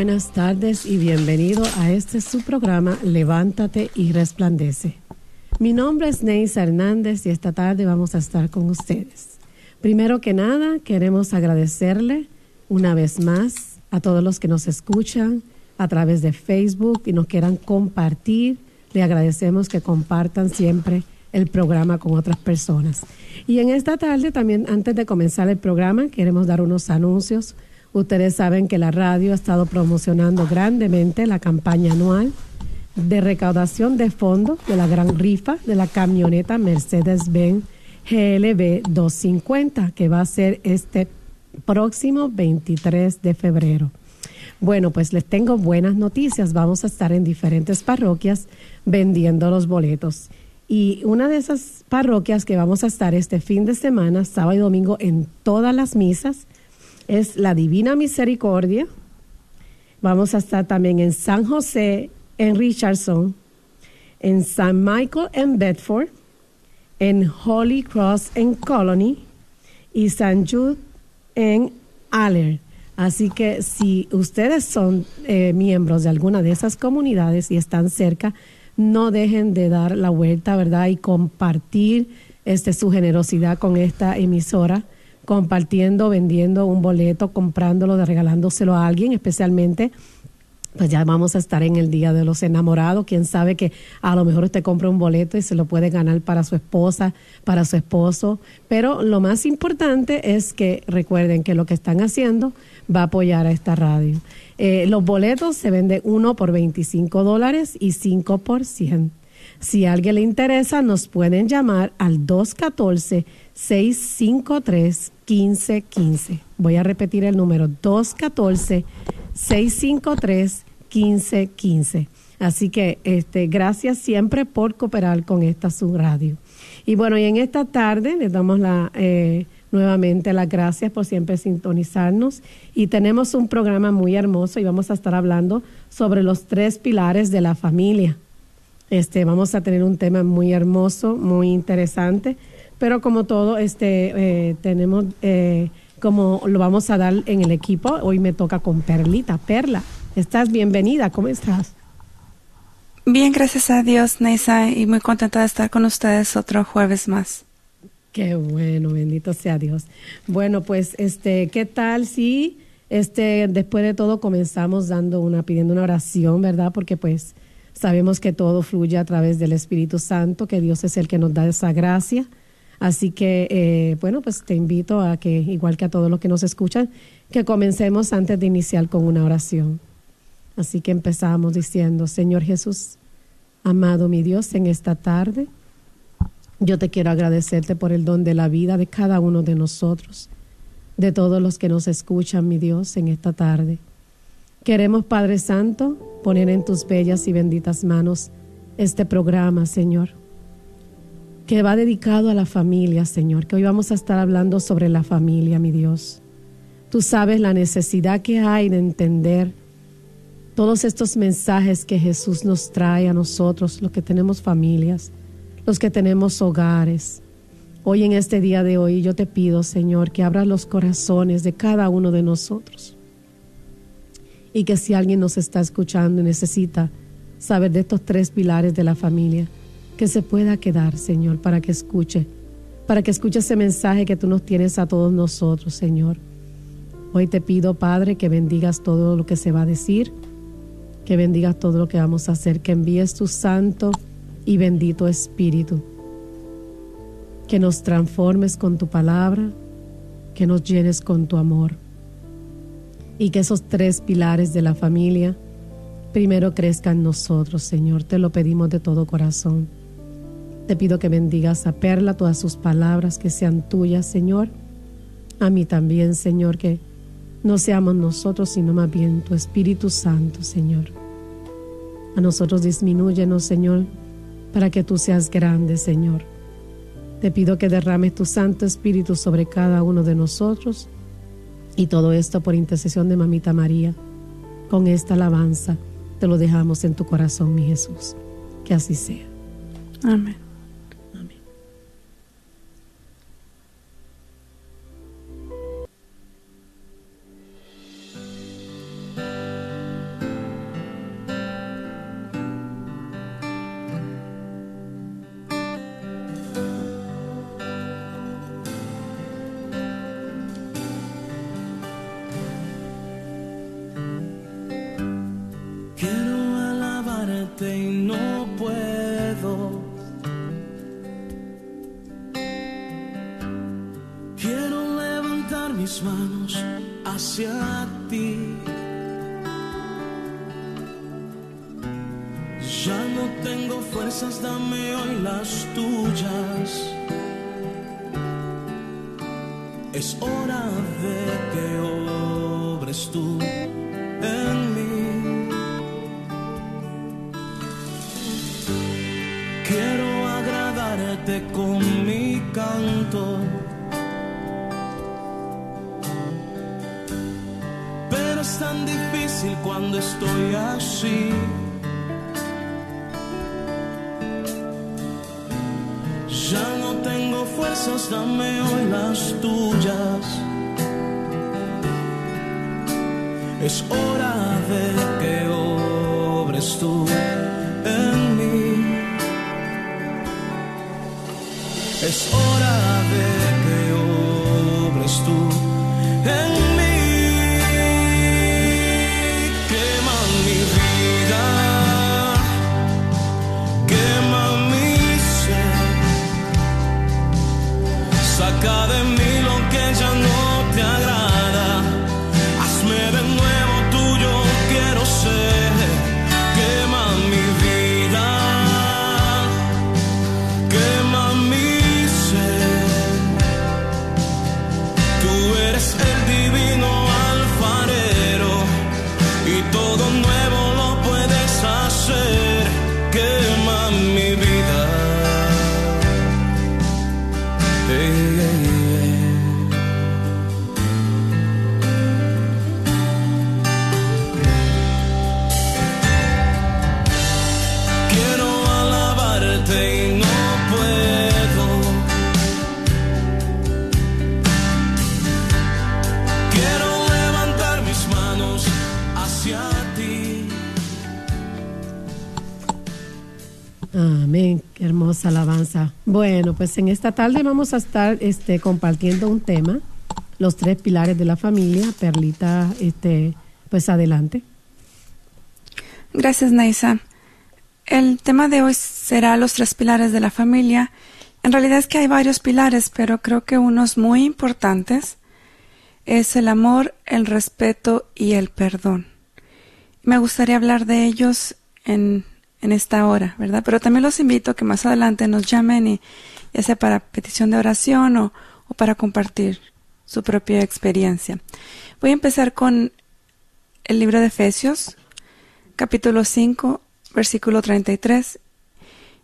buenas tardes y bienvenido a este su programa Levántate y Resplandece. Mi nombre es Neisa Hernández y esta tarde vamos a estar con ustedes. Primero que nada, queremos agradecerle una vez más a todos los que nos escuchan a través de Facebook y nos quieran compartir. Le agradecemos que compartan siempre el programa con otras personas. Y en esta tarde también, antes de comenzar el programa, queremos dar unos anuncios. Ustedes saben que la radio ha estado promocionando grandemente la campaña anual de recaudación de fondos de la gran rifa de la camioneta Mercedes-Benz GLB 250, que va a ser este próximo 23 de febrero. Bueno, pues les tengo buenas noticias. Vamos a estar en diferentes parroquias vendiendo los boletos. Y una de esas parroquias que vamos a estar este fin de semana, sábado y domingo, en todas las misas, es la Divina Misericordia. Vamos a estar también en San José, en Richardson, en San Michael, en Bedford, en Holy Cross, en Colony, y San Jude, en Aller. Así que si ustedes son eh, miembros de alguna de esas comunidades y están cerca, no dejen de dar la vuelta, ¿verdad? Y compartir este, su generosidad con esta emisora, compartiendo, vendiendo un boleto, comprándolo, regalándoselo a alguien, especialmente pues ya vamos a estar en el Día de los Enamorados. Quién sabe que a lo mejor usted compra un boleto y se lo puede ganar para su esposa, para su esposo. Pero lo más importante es que recuerden que lo que están haciendo va a apoyar a esta radio. Eh, los boletos se venden uno por 25 dólares y cinco por 100. Si a alguien le interesa, nos pueden llamar al 214-653-1515. Voy a repetir el número, 214-653-1515. Así que este, gracias siempre por cooperar con esta subradio. Y bueno, y en esta tarde les damos la... Eh, nuevamente las gracias por siempre sintonizarnos y tenemos un programa muy hermoso y vamos a estar hablando sobre los tres pilares de la familia. Este, vamos a tener un tema muy hermoso, muy interesante, pero como todo, este, eh, tenemos, eh, como lo vamos a dar en el equipo, hoy me toca con Perlita. Perla, estás bienvenida, ¿cómo estás? Bien, gracias a Dios, Neisa, y muy contenta de estar con ustedes otro jueves más. Qué bueno, bendito sea Dios. Bueno, pues este, ¿qué tal si este después de todo comenzamos dando una pidiendo una oración, ¿verdad? Porque pues sabemos que todo fluye a través del Espíritu Santo, que Dios es el que nos da esa gracia. Así que, eh, bueno, pues te invito a que, igual que a todos los que nos escuchan, que comencemos antes de iniciar con una oración. Así que empezamos diciendo, Señor Jesús, amado mi Dios, en esta tarde, yo te quiero agradecerte por el don de la vida de cada uno de nosotros, de todos los que nos escuchan, mi Dios, en esta tarde. Queremos, Padre Santo, poner en tus bellas y benditas manos este programa, Señor, que va dedicado a la familia, Señor, que hoy vamos a estar hablando sobre la familia, mi Dios. Tú sabes la necesidad que hay de entender todos estos mensajes que Jesús nos trae a nosotros, los que tenemos familias los que tenemos hogares. Hoy en este día de hoy yo te pido, Señor, que abras los corazones de cada uno de nosotros. Y que si alguien nos está escuchando y necesita saber de estos tres pilares de la familia, que se pueda quedar, Señor, para que escuche, para que escuche ese mensaje que tú nos tienes a todos nosotros, Señor. Hoy te pido, Padre, que bendigas todo lo que se va a decir, que bendigas todo lo que vamos a hacer, que envíes tu santo y bendito Espíritu, que nos transformes con tu palabra, que nos llenes con tu amor y que esos tres pilares de la familia primero crezcan nosotros, Señor. Te lo pedimos de todo corazón. Te pido que bendigas a Perla todas sus palabras, que sean tuyas, Señor. A mí también, Señor, que no seamos nosotros, sino más bien tu Espíritu Santo, Señor. A nosotros disminúyenos, Señor, para que tú seas grande, Señor. Te pido que derrames tu Santo Espíritu sobre cada uno de nosotros y todo esto por intercesión de Mamita María. Con esta alabanza te lo dejamos en tu corazón, mi Jesús. Que así sea. Amén. Alabanza. Bueno, pues en esta tarde vamos a estar este, compartiendo un tema, los tres pilares de la familia. Perlita, este, pues adelante. Gracias, Naisa. El tema de hoy será los tres pilares de la familia. En realidad es que hay varios pilares, pero creo que unos muy importantes es el amor, el respeto y el perdón. Me gustaría hablar de ellos en en esta hora, ¿verdad? Pero también los invito a que más adelante nos llamen y ya sea para petición de oración o, o para compartir su propia experiencia. Voy a empezar con el libro de Efesios, capítulo 5, versículo 33.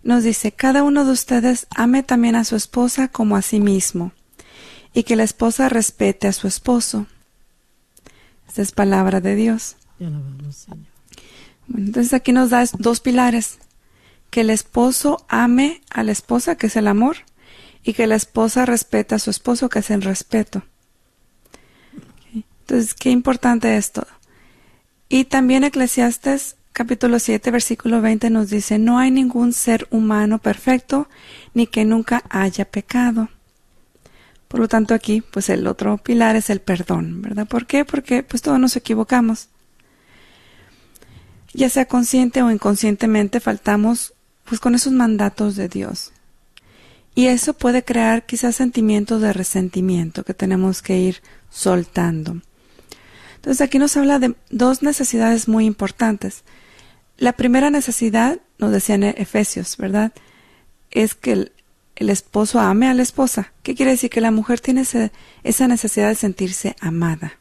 Nos dice, cada uno de ustedes ame también a su esposa como a sí mismo, y que la esposa respete a su esposo. Esta es palabra de Dios. Señor entonces aquí nos da dos pilares. Que el esposo ame a la esposa, que es el amor, y que la esposa respete a su esposo, que es el respeto. Entonces, qué importante esto. Y también Eclesiastes capítulo 7, versículo 20 nos dice, no hay ningún ser humano perfecto, ni que nunca haya pecado. Por lo tanto, aquí, pues el otro pilar es el perdón, ¿verdad? ¿Por qué? Porque pues todos nos equivocamos. Ya sea consciente o inconscientemente faltamos pues con esos mandatos de Dios. Y eso puede crear quizás sentimientos de resentimiento que tenemos que ir soltando. Entonces aquí nos habla de dos necesidades muy importantes. La primera necesidad, nos decían Efesios, ¿verdad? Es que el, esposo ame a la esposa. ¿Qué quiere decir? Que la mujer tiene esa necesidad de sentirse amada.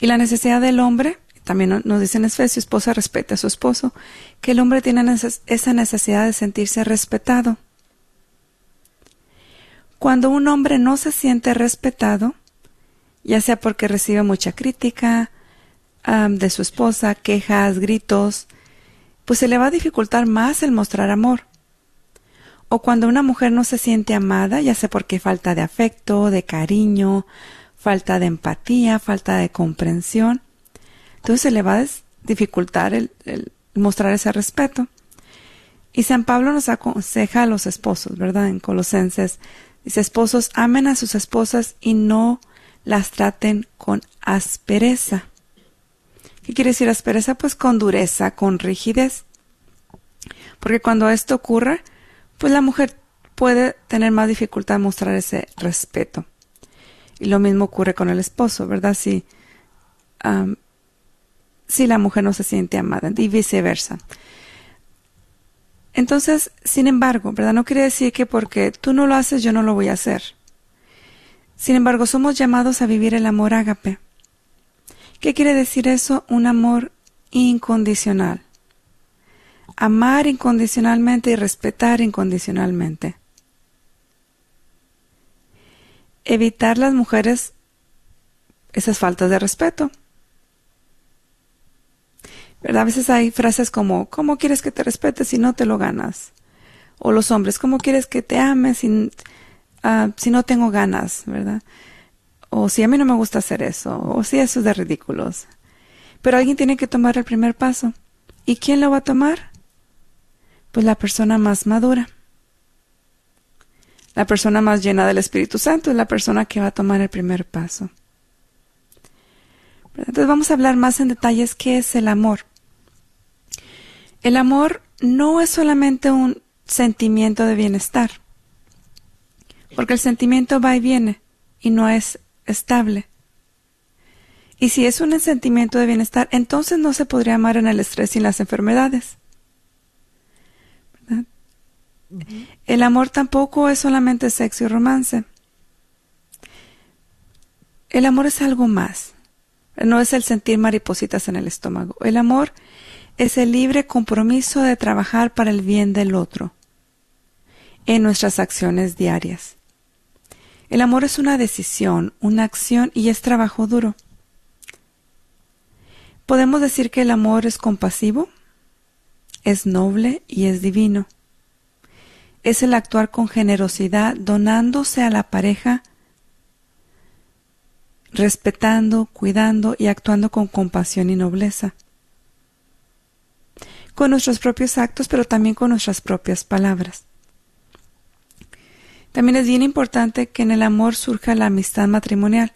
Y la necesidad del hombre, también nos dicen Efesios, esposa respete a su esposo, que el hombre tiene esa necesidad de sentirse respetado. Cuando un hombre no se siente respetado, ya sea porque recibe mucha crítica de su esposa, quejas, gritos, pues se le va a dificultar más el mostrar amor. O cuando una mujer no se siente amada, ya sea porque falta de afecto, de cariño, falta de empatía, falta de comprensión, entonces se le va a dificultar mostrar ese respeto. Y San Pablo nos aconseja a los esposos, ¿verdad? En Colosenses dice, esposos, amen a sus esposas y no las traten con aspereza. ¿Qué quiere decir aspereza? Pues con dureza, con rigidez. Porque cuando esto ocurre, pues la mujer puede tener más dificultad en mostrar ese respeto. Y lo mismo ocurre con el esposo, ¿verdad? Si, si la mujer no se siente amada y viceversa. Entonces, sin embargo, ¿verdad? No quiere decir que porque tú no lo haces yo no lo voy a hacer. Sin embargo, somos llamados a vivir el amor ágape. ¿Qué quiere decir eso? Un amor incondicional. Amar incondicionalmente y respetar incondicionalmente. Evitar las mujeres esas faltas de respeto. ¿Verdad? A veces hay frases como, ¿cómo quieres que te respete si no te lo ganas? O los hombres, ¿cómo quieres que te ame si, Ah, si no tengo ganas, ¿verdad? O si a mí no me gusta hacer eso, o si eso es de ridículos. Pero alguien tiene que tomar el primer paso. ¿Y quién lo va a tomar? Pues la persona más madura. La persona más llena del Espíritu Santo es la persona que va a tomar el primer paso. Entonces vamos a hablar más en detalles qué es el amor. El amor no es solamente un sentimiento de bienestar porque el sentimiento va y viene y no es estable. Y si es un sentimiento de bienestar, entonces no se podría amar en el estrés y en las enfermedades. El amor tampoco es solamente sexo y romance. El amor es algo más. No es el sentir maripositas en el estómago. El amor es el libre compromiso de trabajar para el bien del otro en nuestras acciones diarias. El amor es una decisión, una acción y es trabajo duro. Podemos decir que el amor es compasivo, es noble y es divino. Es el actuar con generosidad, donándose a la pareja, respetando, cuidando y actuando con compasión y nobleza. Con nuestros propios actos, pero también con nuestras propias palabras. También es bien importante que en el amor surja la amistad matrimonial.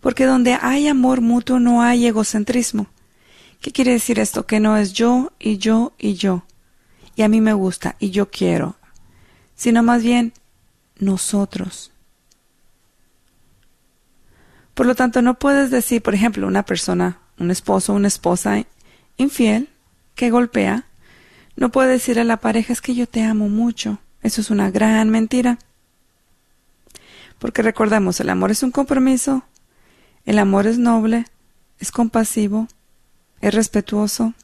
Porque donde hay amor mutuo no hay egocentrismo. ¿Qué quiere decir esto? Que no es yo y yo y yo. Y a mí me gusta y yo quiero. Sino más bien nosotros. Por lo tanto, no puedes decir, por ejemplo, una persona, un esposo, una esposa infiel que golpea, no puede decir a la pareja es que yo te amo mucho. Eso es una gran mentira. Porque recordemos, el amor es un compromiso, el amor es noble, es compasivo, es respetuoso.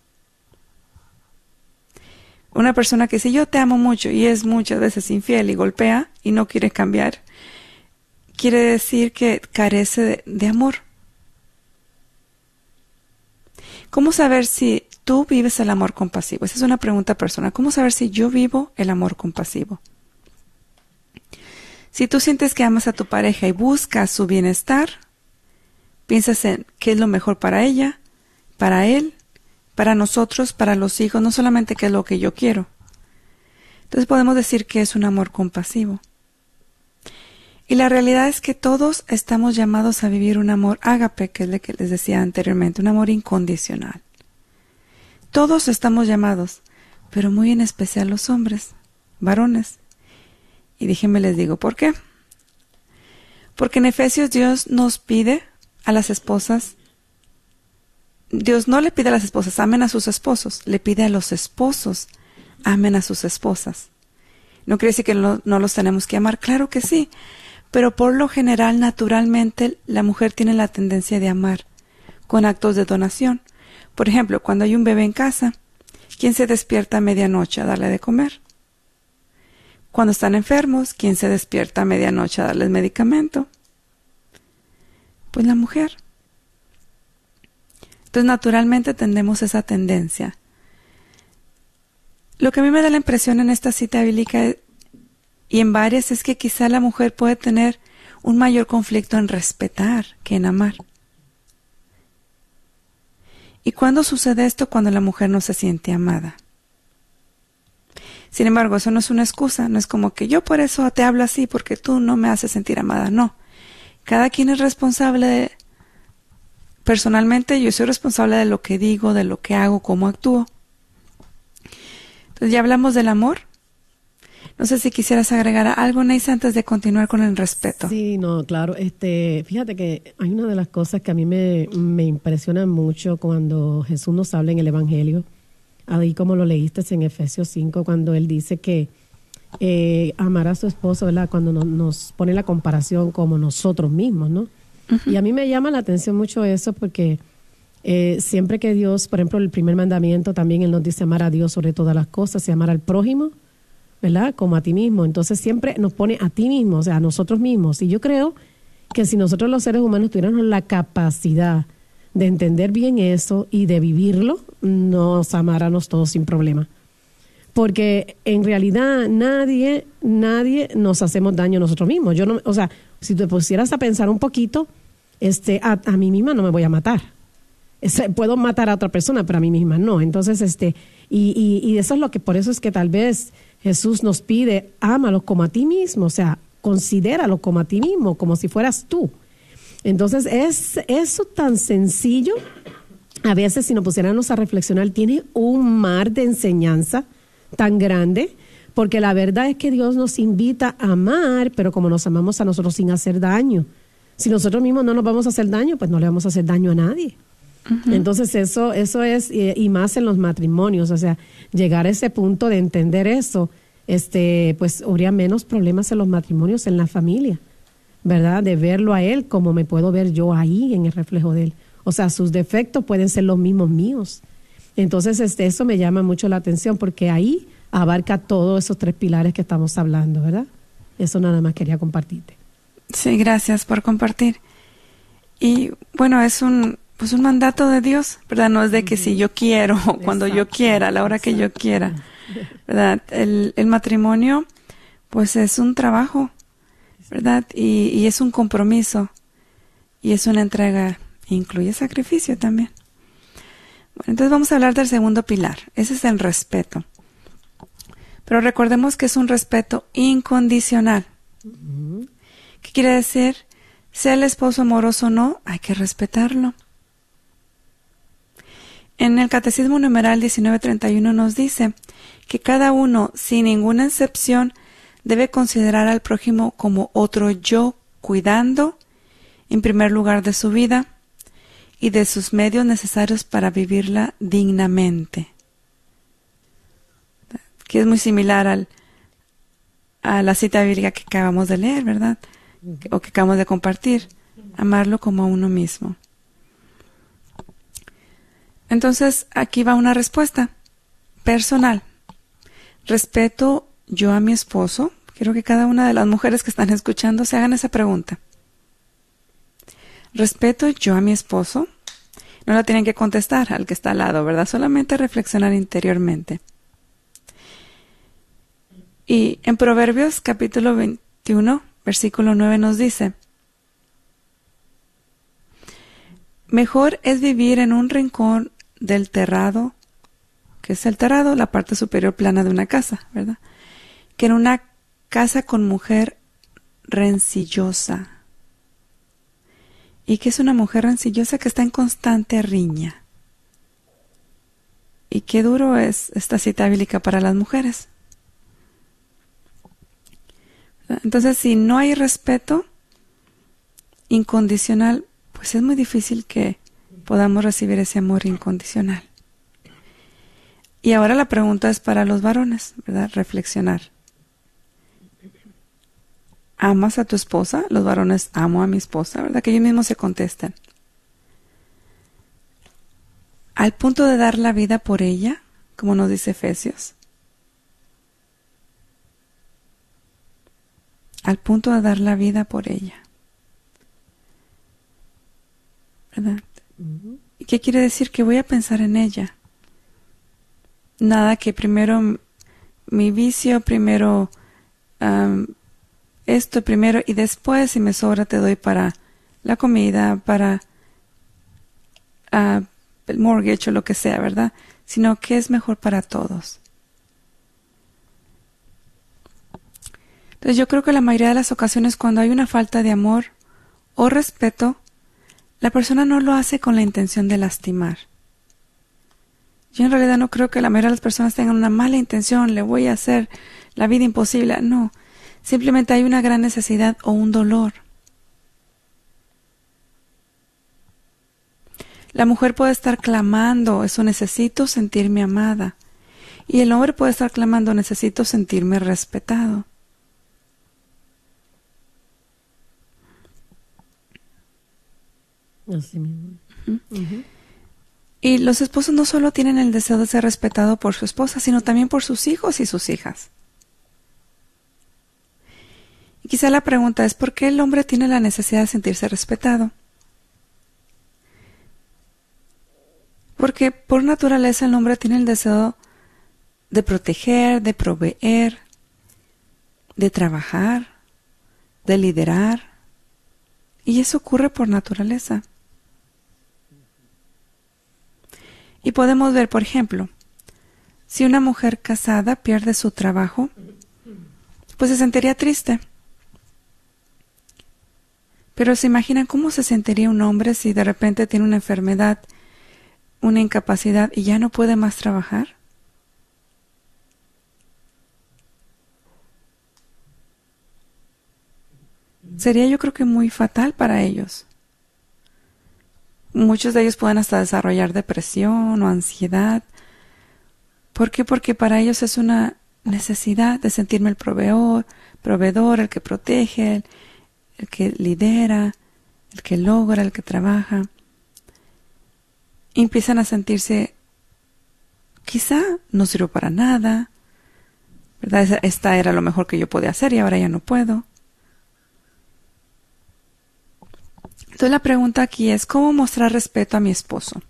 Una persona que si yo te amo mucho y es muchas veces infiel y golpea y no quiere cambiar, quiere decir que carece de, de amor. ¿Cómo saber si tú vives el amor compasivo? Esa es una pregunta personal. ¿Cómo saber si yo vivo el amor compasivo? Si tú sientes que amas a tu pareja y buscas su bienestar, piensas en qué es lo mejor para ella, para él, para nosotros, para los hijos, no solamente qué es lo que yo quiero. Entonces podemos decir que es un amor compasivo. Y la realidad es que todos estamos llamados a vivir un amor ágape, que es lo que les decía anteriormente, un amor incondicional. Todos estamos llamados, pero muy en especial los hombres, varones. Y déjenme les digo por qué. Porque en Efesios Dios nos pide a las esposas, Dios no le pide a las esposas, amen a sus esposos, le pide a los esposos, amen a sus esposas. No quiere decir que no, no los tenemos que amar, claro que sí, pero por lo general, naturalmente, la mujer tiene la tendencia de amar con actos de donación. Por ejemplo, cuando hay un bebé en casa, ¿quién se despierta a medianoche a darle de comer? Cuando están enfermos, ¿quién se despierta a medianoche a darles medicamento? Pues la mujer. Entonces, naturalmente tendemos esa tendencia. Lo que a mí me da la impresión en esta cita bíblica y en varias es que quizá la mujer puede tener un mayor conflicto en respetar que en amar. ¿Y cuándo sucede esto? Cuando la mujer no se siente amada. Sin embargo, eso no es una excusa, no es como que yo por eso te hablo así, porque tú no me haces sentir amada, no. Cada quien es responsable. Personalmente yo soy responsable de lo que digo, de lo que hago, cómo actúo. Entonces ya hablamos del amor, no sé si quisieras agregar algo, Neisa, antes de continuar con el respeto. Sí, no, claro. Este, fíjate que hay una de las cosas que a mí me, me impresiona mucho cuando Jesús nos habla en el Evangelio, ahí como lo leíste en Efesios 5, cuando él dice que eh, amar a su esposo, ¿verdad? Cuando nos pone la comparación como nosotros mismos, ¿no? Y a mí me llama la atención mucho eso porque eh, siempre que Dios, por ejemplo, el primer mandamiento también Él nos dice amar a Dios sobre todas las cosas y amar al prójimo ¿verdad? Como a ti mismo. Entonces siempre nos pone a ti mismo, o sea, a nosotros mismos. Y yo creo que si nosotros los seres humanos tuviéramos la capacidad de entender bien eso y de vivirlo, nos amáramos todos sin problema. Porque en realidad nadie, nadie nos hacemos daño nosotros mismos. Yo no, o sea, si te pusieras a pensar un poquito, este, a, a mí misma no me voy a matar. puedo matar a otra persona, pero a mí misma no. Entonces, este, y, y, y eso es lo que, por eso es que tal vez Jesús nos pide, ámalo como a ti mismo, o sea, considéralo como a ti mismo, como si fueras tú. Entonces, es eso tan sencillo. A veces, si nos pusiéramos a reflexionar, tiene un mar de enseñanza tan grande, porque la verdad es que Dios nos invita a amar, pero como nos amamos a nosotros sin hacer daño. Si nosotros mismos no nos vamos a hacer daño, pues no le vamos a hacer daño a nadie. Entonces eso, eso es, y, más en los matrimonios, o sea, llegar a ese punto de entender eso, este, pues habría menos problemas en los matrimonios, en la familia, ¿verdad? De verlo a él como me puedo ver yo ahí en el reflejo de él. O sea, sus defectos pueden ser los mismos míos. Entonces, este, eso me llama mucho la atención porque ahí abarca todos esos tres pilares que estamos hablando, ¿verdad? Eso nada más quería compartirte. Sí, gracias por compartir. Y bueno, es un, pues un mandato de Dios, ¿verdad? No es de que si yo quiero, o cuando yo quiera, a la hora que yo quiera, ¿verdad? El, el matrimonio, pues es un trabajo, ¿verdad? Y, y, es un compromiso, y es una entrega, incluye sacrificio también. Bueno, entonces vamos a hablar del segundo pilar, ese es el respeto. Pero recordemos que es un respeto incondicional. ¿Qué quiere decir? Sea el esposo amoroso o no, hay que respetarlo. En el Catecismo numeral 1931 nos dice que cada uno, sin ninguna excepción, debe considerar al prójimo como otro yo, cuidando, en primer lugar, de su vida y de sus medios necesarios para vivirla dignamente. Que es muy similar al, a la cita bíblica que acabamos de leer, ¿verdad? O que acabamos de compartir. Amarlo como a uno mismo. Entonces, aquí va una respuesta personal. Respeto yo a mi esposo. Quiero que cada una de las mujeres que están escuchando se hagan esa pregunta. ¿Respeto yo a mi esposo? No la tienen que contestar al que está al lado, ¿verdad? Solamente reflexionar interiormente. Y en Proverbios capítulo 21, versículo 9 nos dice, Mejor es vivir en un rincón del terrado, que es el terrado, la parte superior plana de una casa, ¿verdad? Que en una casa con mujer rencillosa. ¿Y qué es una mujer rencillosa que está en constante riña? Y qué duro es esta cita bíblica para las mujeres. Entonces, si no hay respeto incondicional, pues es muy difícil que podamos recibir ese amor incondicional. Y ahora la pregunta es para los varones, ¿verdad? Reflexionar. ¿Amas a tu esposa? Los varones amo a mi esposa, ¿verdad? Que ellos mismos se contesten. Al punto de dar la vida por ella, como nos dice Efesios. Al punto de dar la vida por ella. ¿Verdad? ¿Y qué quiere decir? Que voy a pensar en ella. Nada que primero mi vicio, primero esto primero y después si me sobra te doy para la comida, para uh, el mortgage o lo que sea, ¿verdad? Sino que es mejor para todos. Entonces yo creo que la mayoría de las ocasiones cuando hay una falta de amor o respeto, la persona no lo hace con la intención de lastimar. Yo en realidad no creo que la mayoría de las personas tengan una mala intención, le voy a hacer la vida imposible. No, simplemente hay una gran necesidad o un dolor. La mujer puede estar clamando, eso necesito sentirme amada. Y el hombre puede estar clamando, necesito sentirme respetado. Y los esposos no solo tienen el deseo de ser respetado por su esposa, sino también por sus hijos y sus hijas. Y quizá la pregunta es ¿por qué el hombre tiene la necesidad de sentirse respetado? Porque por naturaleza el hombre tiene el deseo de proteger, de proveer, de trabajar, de liderar. Y eso ocurre por naturaleza. Y podemos ver, por ejemplo, si una mujer casada pierde su trabajo, pues se sentiría triste. Pero se imaginan cómo se sentiría un hombre si de repente tiene una enfermedad, una incapacidad y ya no puede más trabajar. Sería yo creo que muy fatal para ellos. Muchos de ellos pueden hasta desarrollar depresión o ansiedad. ¿Por qué? Porque para ellos es una necesidad de sentirme el proveedor, proveedor, el que protege, el, que lidera, el que logra, el que trabaja. empiezan a sentirse, quizá no sirvo para nada, ¿verdad? Esta era lo mejor que yo podía hacer y ahora ya no puedo. Entonces la pregunta aquí es, ¿cómo mostrar respeto a mi esposo?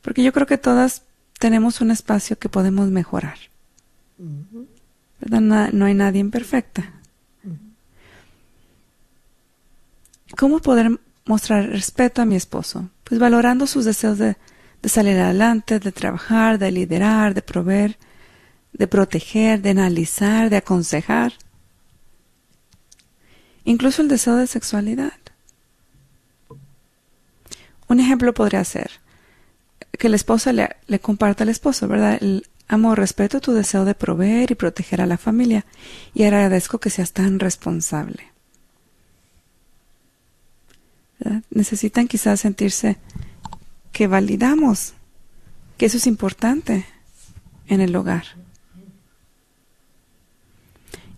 Porque yo creo que todas tenemos un espacio que podemos mejorar. ¿Verdad? No, hay nadie imperfecta. ¿Cómo poder mostrar respeto a mi esposo? Pues valorando sus deseos de, de salir adelante, de trabajar, de liderar, de proveer, de proteger, de analizar, de aconsejar incluso el deseo de sexualidad. Un ejemplo podría ser que la esposa le, le comparta al esposo, ¿verdad? El amor, respeto tu deseo de proveer y proteger a la familia y agradezco que seas tan responsable. Necesitan quizás sentirse que validamos, que eso es importante en el hogar.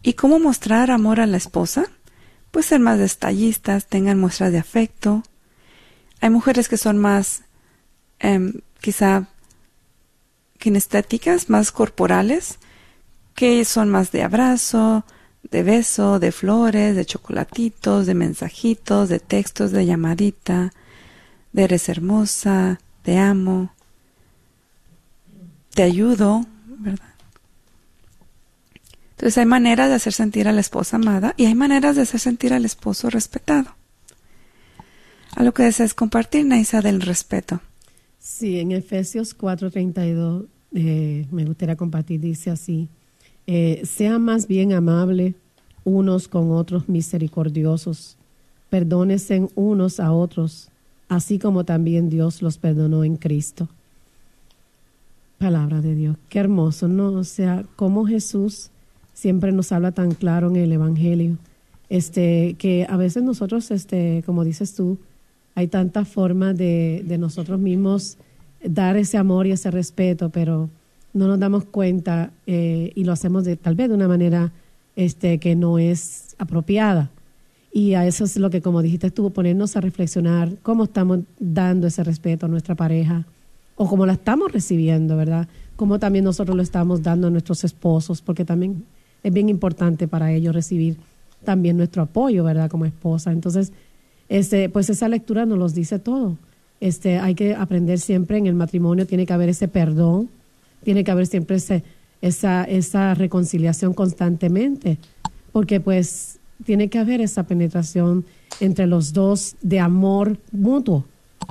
¿Y cómo mostrar amor a la esposa? Pues ser más detallistas, tengan muestras de afecto. Hay mujeres que son más, em, quizá, kinestéticas, más corporales, que son más de abrazo, de beso, de flores, de chocolatitos, de mensajitos, de textos, de llamadita, de eres hermosa, te amo, te ayudo, ¿verdad? Entonces hay maneras de hacer sentir a la esposa amada y hay maneras de hacer sentir al esposo respetado. A lo que deseas compartir, Naisa, del respeto. Sí, en Efesios 4:32 eh, me gustaría compartir, dice así, eh, sea más bien amable, unos con otros misericordiosos, perdónense unos a otros, así como también Dios los perdonó en Cristo. Palabra de Dios, qué hermoso, ¿no? O sea, como Jesús siempre nos habla tan claro en el Evangelio, este, que a veces nosotros, este, como dices tú, hay tantas formas de, nosotros mismos dar ese amor y ese respeto, pero no nos damos cuenta eh, y lo hacemos de tal vez de una manera este, que no es apropiada. Y a eso es lo que, como dijiste tú, ponernos a reflexionar cómo estamos dando ese respeto a nuestra pareja o cómo la estamos recibiendo, ¿verdad? Cómo también nosotros lo estamos dando a nuestros esposos, porque también es bien importante para ellos recibir también nuestro apoyo, ¿verdad? Como esposa. Entonces, este, pues esa lectura nos los dice todo. Este, hay que aprender siempre en el matrimonio, tiene que haber ese perdón, tiene que haber siempre ese, esa, esa reconciliación constantemente, porque pues tiene que haber esa penetración entre los dos de amor mutuo.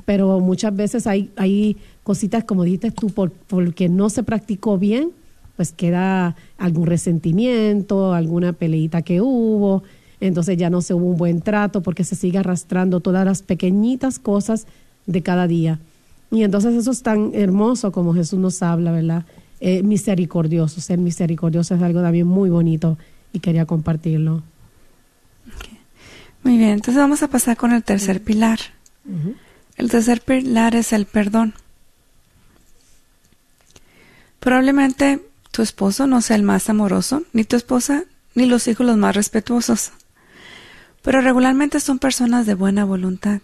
Pero muchas veces hay, hay cositas, como dijiste tú, por, porque no se practicó bien, pues queda algún resentimiento, alguna peleita que hubo, entonces ya no se hubo un buen trato porque se sigue arrastrando todas las pequeñitas cosas de cada día. Y entonces eso es tan hermoso como Jesús nos habla, ¿verdad? Eh, misericordioso, ser misericordioso es algo también muy bonito y quería compartirlo. Muy bien, entonces vamos a pasar con el tercer pilar. El tercer pilar es el perdón. Probablemente tu esposo no sea el más amoroso, ni tu esposa, ni los hijos los más respetuosos, pero regularmente son personas de buena voluntad,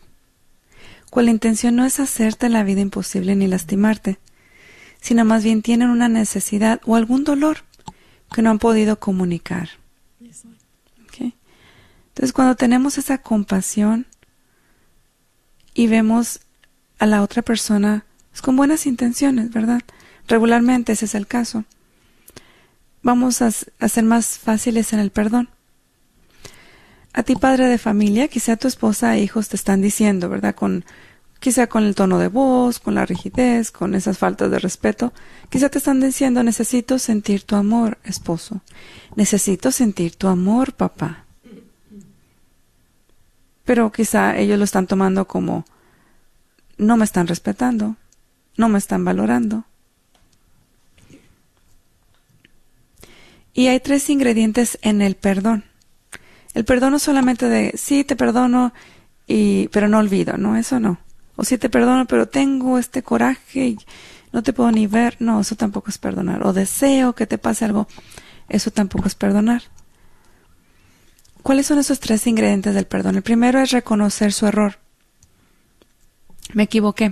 cuya intención no es hacerte la vida imposible ni lastimarte, sino más bien tienen una necesidad o algún dolor que no han podido comunicar. Entonces, cuando tenemos esa compasión y vemos a la otra persona pues, con buenas intenciones, ¿verdad? Regularmente ese es el caso. Vamos a, ser más fáciles en el perdón. A ti, padre de familia, quizá tu esposa e hijos te están diciendo, ¿verdad? Con, quizá con el tono de voz, con la rigidez, con esas faltas de respeto, quizá te están diciendo, necesito sentir tu amor, esposo. Necesito sentir tu amor, papá pero quizá ellos lo están tomando como no me están respetando, no me están valorando. Y hay tres ingredientes en el perdón. El perdón no solamente de sí te perdono y pero no olvido, no, eso no. O sí te perdono, pero tengo este coraje y no te puedo ni ver, no, eso tampoco es perdonar. O deseo que te pase algo, eso tampoco es perdonar. ¿Cuáles son esos tres ingredientes del perdón? El primero es reconocer su error. Me equivoqué.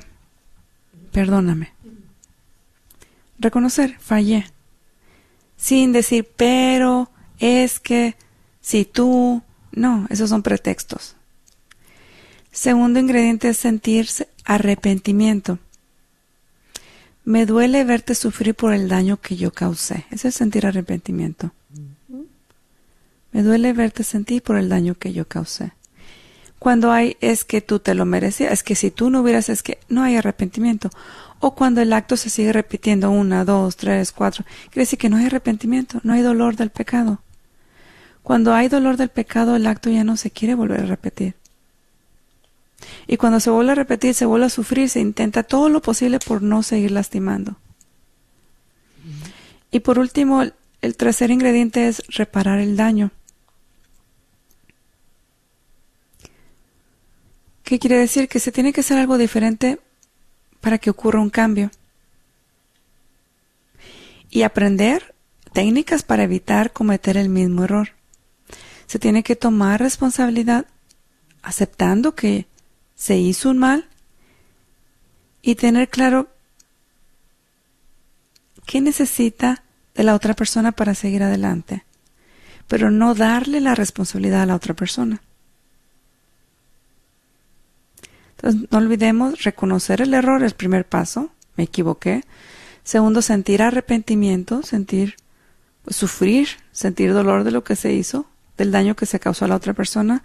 Perdóname. Reconocer, fallé. Sin decir, pero, es que, si tú. No, esos son pretextos. Segundo ingrediente es sentirse arrepentimiento. Me duele verte sufrir por el daño que yo causé. Ese es sentir arrepentimiento. Me duele verte sentir por el daño que yo causé. Cuando hay es que tú te lo merecías, es que si tú no hubieras, es que no hay arrepentimiento. O cuando el acto se sigue repitiendo una, dos, tres, cuatro, quiere decir que no hay arrepentimiento, no hay dolor del pecado. Cuando hay dolor del pecado, el acto ya no se quiere volver a repetir. Y cuando se vuelve a repetir, se vuelve a sufrir, se intenta todo lo posible por no seguir lastimando. Y por último, el tercer ingrediente es reparar el daño. ¿Qué quiere decir? Que se tiene que hacer algo diferente para que ocurra un cambio. Y aprender técnicas para evitar cometer el mismo error. Se tiene que tomar responsabilidad aceptando que se hizo un mal y tener claro qué necesita de la otra persona para seguir adelante, pero no darle la responsabilidad a la otra persona. Entonces, no olvidemos reconocer el error, el primer paso, me equivoqué. Segundo, sentir arrepentimiento, sentir, sufrir, sentir dolor de lo que se hizo, del daño que se causó a la otra persona.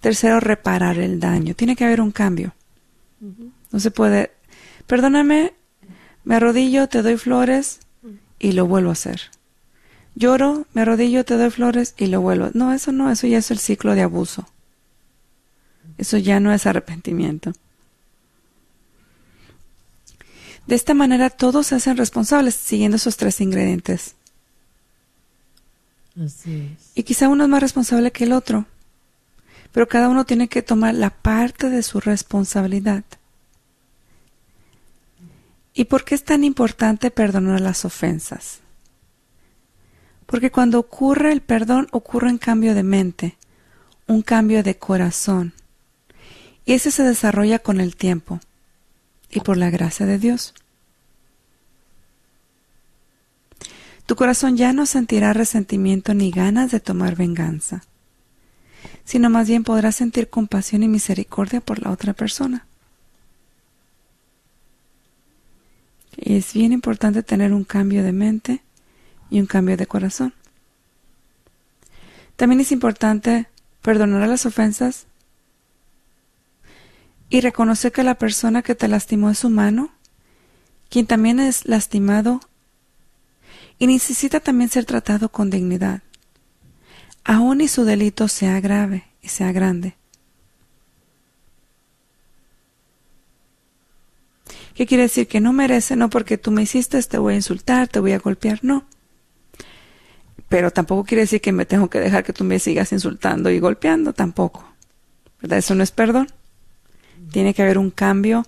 Tercero, reparar el daño. Tiene que haber un cambio. No se puede, perdóname, me arrodillo, te doy flores y lo vuelvo a hacer. lloro, me arrodillo, te doy flores y lo vuelvo. No, eso no, eso ya es el ciclo de abuso. Eso ya no es arrepentimiento. De esta manera todos se hacen responsables siguiendo esos tres ingredientes. Así es. Y quizá uno es más responsable que el otro, pero cada uno tiene que tomar la parte de su responsabilidad. ¿Y por qué es tan importante perdonar las ofensas? Porque cuando ocurre el perdón ocurre un cambio de mente, un cambio de corazón. Y ese se desarrolla con el tiempo y por la gracia de Dios. Tu corazón ya no sentirá resentimiento ni ganas de tomar venganza, sino más bien podrás sentir compasión y misericordia por la otra persona. Es bien importante tener un cambio de mente y un cambio de corazón. También es importante perdonar las ofensas y reconocer que la persona que te lastimó es humano, quien también es lastimado y necesita también ser tratado con dignidad, aun y su delito sea grave y sea grande. ¿Qué quiere decir? Que no merece, no porque tú me hiciste, te voy a insultar, te voy a golpear, no. Pero tampoco quiere decir que me tengo que dejar que tú me sigas insultando y golpeando, tampoco. ¿Verdad? Eso no es perdón. Tiene que haber un cambio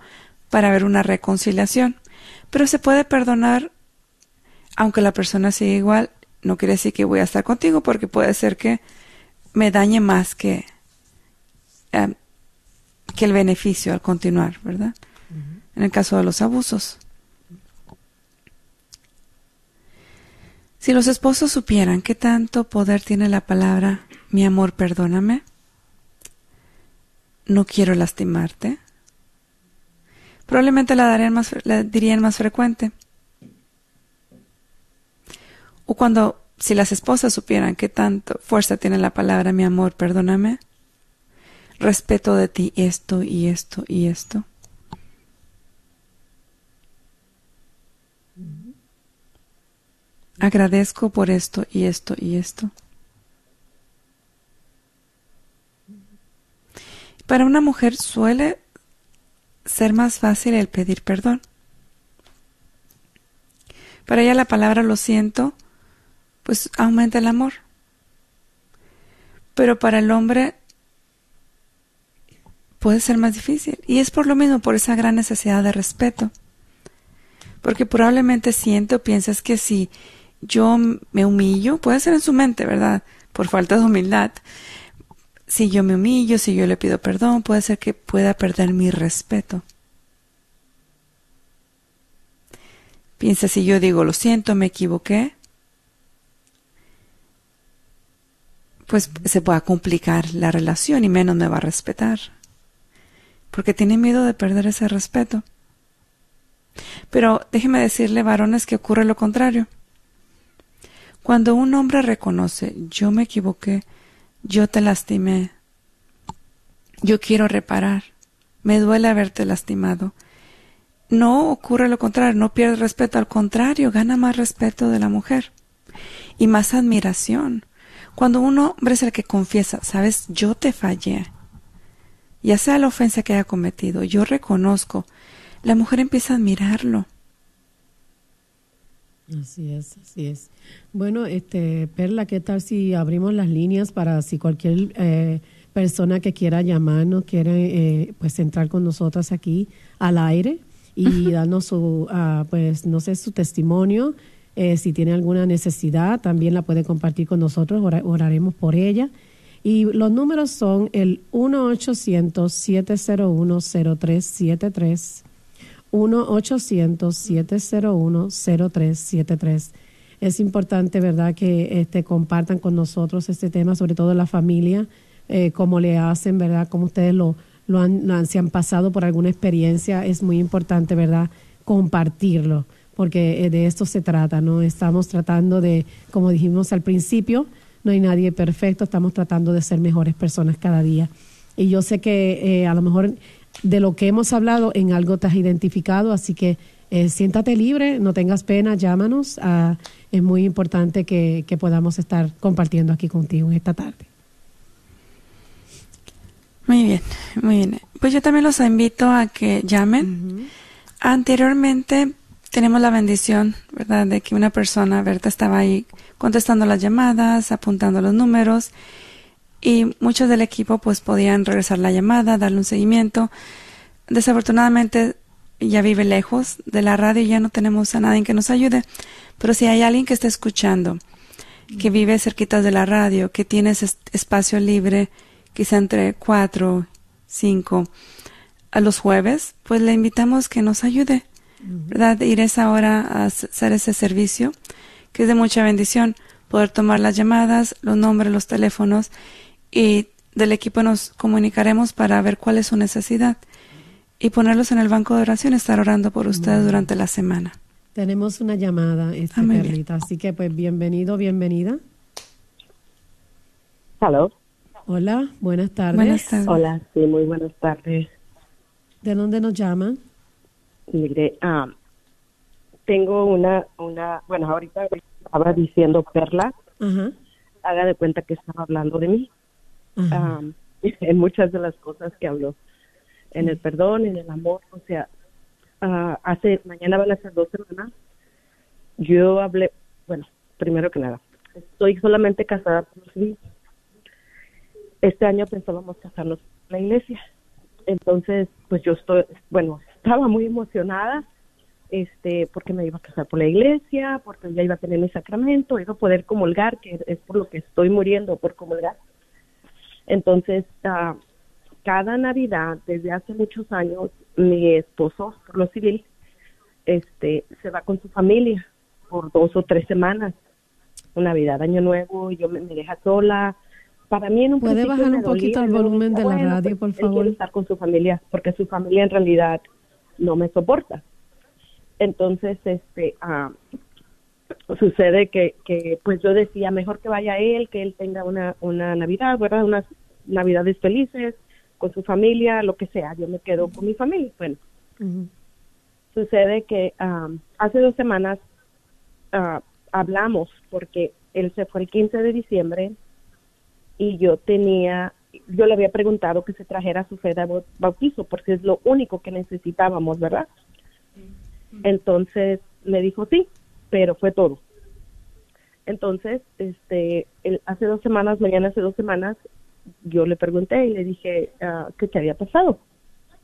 para haber una reconciliación. Pero se puede perdonar aunque la persona siga igual. No quiere decir que voy a estar contigo porque puede ser que me dañe más que, eh, que el beneficio al continuar, ¿verdad? en el caso de los abusos. Si los esposos supieran qué tanto poder tiene la palabra mi amor, perdóname, no quiero lastimarte, probablemente la, darían más, la dirían más frecuente. O cuando, si las esposas supieran qué tanto fuerza tiene la palabra mi amor, perdóname, respeto de ti esto y esto y esto, agradezco por esto y esto y esto. Para una mujer suele ser más fácil el pedir perdón. Para ella la palabra lo siento, pues aumenta el amor. Pero para el hombre puede ser más difícil. Y es por lo mismo, por esa gran necesidad de respeto. Porque probablemente siente o piensas que si yo me humillo, puede ser en su mente, ¿verdad? Por falta de humildad. Si yo me humillo, si yo le pido perdón, puede ser que pueda perder mi respeto. Piensa si yo digo, lo siento, me equivoqué, pues se pueda complicar la relación y menos me va a respetar. Porque tiene miedo de perder ese respeto. Pero déjeme decirle, varones, que ocurre lo contrario. Cuando un hombre reconoce, yo me equivoqué, yo te lastimé, yo quiero reparar, me duele haberte lastimado, no ocurre lo contrario, no pierde respeto, al contrario, gana más respeto de la mujer y más admiración. Cuando un hombre es el que confiesa, sabes, yo te fallé, ya sea la ofensa que haya cometido, yo reconozco, la mujer empieza a admirarlo, Así es, así es. Bueno, este, Perla, ¿qué tal si abrimos las líneas para si cualquier eh, persona que quiera llamarnos, quiere eh, pues entrar con nosotras aquí al aire y darnos su, uh, pues no sé, su testimonio, eh, si tiene alguna necesidad, también la puede compartir con nosotros, oraremos por ella. Y los números son el 1-800-701-0373 1-800-701-0373. Es importante, ¿verdad?, que este, compartan con nosotros este tema, sobre todo la familia, eh, cómo le hacen, ¿verdad?, cómo ustedes lo, lo han, se han pasado por alguna experiencia. Es muy importante, ¿verdad?, compartirlo, porque eh, de esto se trata, ¿no? Estamos tratando de, como dijimos al principio, no hay nadie perfecto, estamos tratando de ser mejores personas cada día. Y yo sé que eh, a lo mejor de lo que hemos hablado en algo te has identificado, así que eh, siéntate libre, no tengas pena, llámanos. Ah, es muy importante que, que podamos estar compartiendo aquí contigo en esta tarde. Muy bien, muy bien. Pues yo también los invito a que llamen. Anteriormente tenemos la bendición, ¿verdad?, de que una persona, Berta, estaba ahí contestando las llamadas, apuntando los números y muchos del equipo pues podían regresar la llamada, darle un seguimiento. Desafortunadamente ya vive lejos de la radio y ya no tenemos a nadie que nos ayude, pero si hay alguien que está escuchando, que vive cerquita de la radio, que tiene ese espacio libre, quizá entre cuatro, cinco, a los jueves, pues le invitamos que nos ayude, ¿verdad? Ir esa hora a hacer ese servicio, que es de mucha bendición, poder tomar las llamadas, los nombres, los teléfonos, y del equipo nos comunicaremos para ver cuál es su necesidad y ponerlos en el banco de oración, estar orando por ustedes durante la semana. Tenemos una llamada, esta Perlita, así que pues bienvenido, bienvenida. Hello. Hola, buenas tardes. Buenas tardes. Hola, sí, muy buenas tardes. ¿De dónde nos llaman? Mire, ah, tengo una, una, bueno, ahorita estaba diciendo Perla, haga de cuenta que estaba hablando de mí. Ah, en muchas de las cosas que habló, en el perdón, en el amor, o sea, ah, hace, mañana van a ser dos semanas, yo hablé, bueno, primero que nada, estoy solamente casada por sí este año pensábamos casarnos en la iglesia. Entonces, pues yo estoy, bueno, estaba muy emocionada este porque me iba a casar por la iglesia, porque ya iba a tener mi sacramento, iba a poder comulgar, que es por lo que estoy muriendo, por comulgar. Entonces, uh, cada Navidad, desde hace muchos años, mi esposo, por lo civil, este, se va con su familia por dos o tres semanas. Navidad, Año Nuevo, yo me, me deja sola, para mí en un ¿Puede bajar un poquito el volumen de la radio, pues, por favor? quiere estar con su familia, porque su familia en realidad no me soporta. Entonces, este, ah, sucede que, que, pues yo decía, mejor que vaya él, que él tenga una, una Navidad, ¿verdad? Unas Navidades felices con su familia, lo que sea. Yo me quedo con mi familia. Bueno, sucede que hace dos semanas ah, hablamos porque él se fue el 15 de diciembre y yo tenía, yo le había preguntado que se trajera su fe de bautizo porque es lo único que necesitábamos, ¿verdad? Entonces me dijo sí, pero fue todo. Entonces, este, hace dos semanas, mañana hace dos semanas, yo le pregunté y le dije uh, que qué había pasado.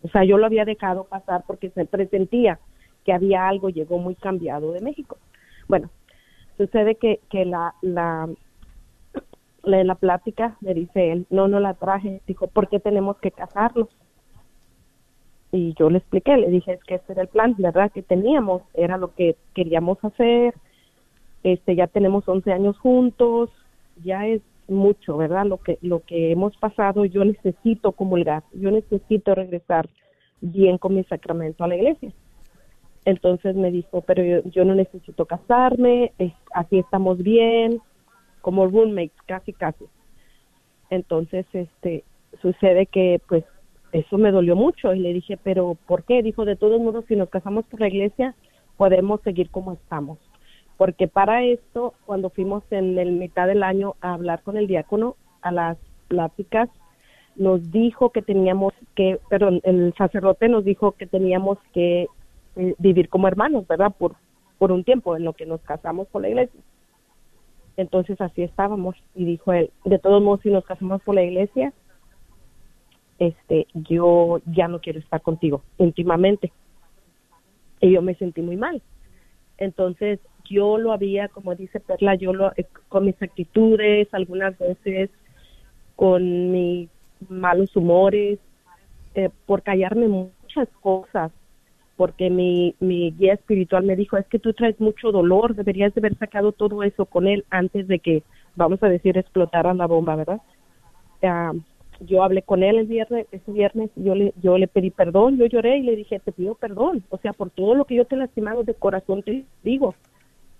O sea, yo lo había dejado pasar porque se presentía que había algo, llegó muy cambiado de México. Bueno, sucede que, que la, la, en la plática le dice él, no, no la traje, dijo, ¿por qué tenemos que casarnos? Y yo le expliqué, le dije, es que ese era el plan, ¿verdad? Que teníamos, era lo que queríamos hacer, este, ya tenemos 11 años juntos, ya es mucho, ¿verdad? Lo que, lo que hemos pasado, yo necesito comulgar, yo necesito regresar bien con mi sacramento a la iglesia. Entonces me dijo, pero yo, yo no necesito casarme, así estamos bien, como roommates, casi, casi. Entonces, este, sucede que, pues, eso me dolió mucho y le dije, pero ¿por qué? Dijo, de todos modos, si nos casamos por la iglesia, podemos seguir como estamos. Porque para esto, cuando fuimos en el mitad del año a hablar con el diácono, a las pláticas, nos dijo que teníamos que, perdón, el sacerdote nos dijo que teníamos que eh, vivir como hermanos, ¿verdad? Por, por un tiempo en lo que nos casamos por la iglesia. Entonces así estábamos y dijo él, de todos modos si nos casamos por la iglesia, este, yo ya no quiero estar contigo íntimamente. Y yo me sentí muy mal. Entonces yo lo había, como dice Perla, yo lo, eh, con mis actitudes, algunas veces con mis malos humores, eh, por callarme muchas cosas, porque mi, mi guía espiritual me dijo, es que tú traes mucho dolor, deberías de haber sacado todo eso con él antes de que, vamos a decir, explotara la bomba, ¿verdad? Yo hablé con él el viernes, ese viernes, yo le, yo le pedí perdón, yo lloré y le dije, te pido perdón, o sea, por todo lo que yo te he lastimado de corazón te digo,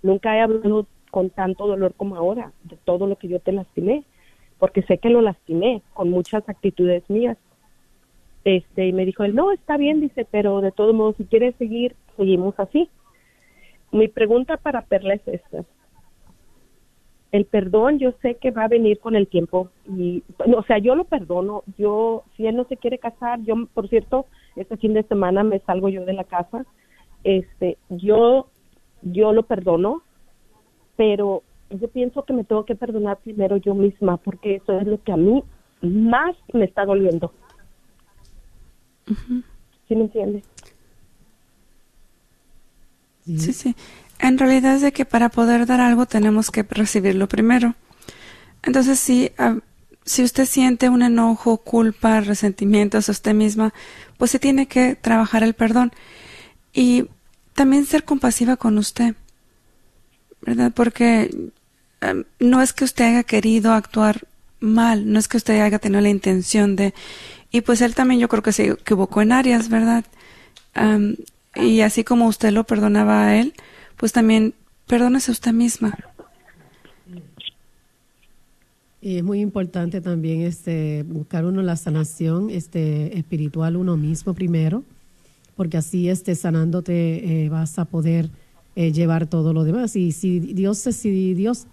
nunca he hablado con tanto dolor como ahora, de todo lo que yo te lastimé, porque sé que lo lastimé con muchas actitudes mías. Este, y me dijo él, no, está bien, dice, pero de todos modos, si quieres seguir, seguimos así. Mi pregunta para Perla es esta. El perdón yo sé que va a venir con el tiempo y, o sea, yo lo perdono. Yo, si él no se quiere casar, yo, por cierto, este fin de semana me salgo yo de la casa. Este, yo, yo lo perdono, pero yo pienso que me tengo que perdonar primero yo misma porque eso es lo que a mí más me está doliendo. ¿Sí me entiendes? Sí, sí. En realidad es de que para poder dar algo tenemos que recibirlo primero. Entonces, si, si usted siente un enojo, culpa, resentimiento hacia usted misma, pues se tiene que trabajar el perdón. Y también ser compasiva con usted, ¿verdad? Porque em, no es que usted haya querido actuar mal, no es que usted haya tenido la intención de... Y pues él también yo creo que se equivocó en áreas, ¿verdad? Em, y así como usted lo perdonaba a él, pues también perdónese usted misma. Y es muy importante también este buscar uno la sanación este espiritual uno mismo primero, porque así este sanándote eh, vas a poder eh, llevar todo lo demás. Y si Dios si Dios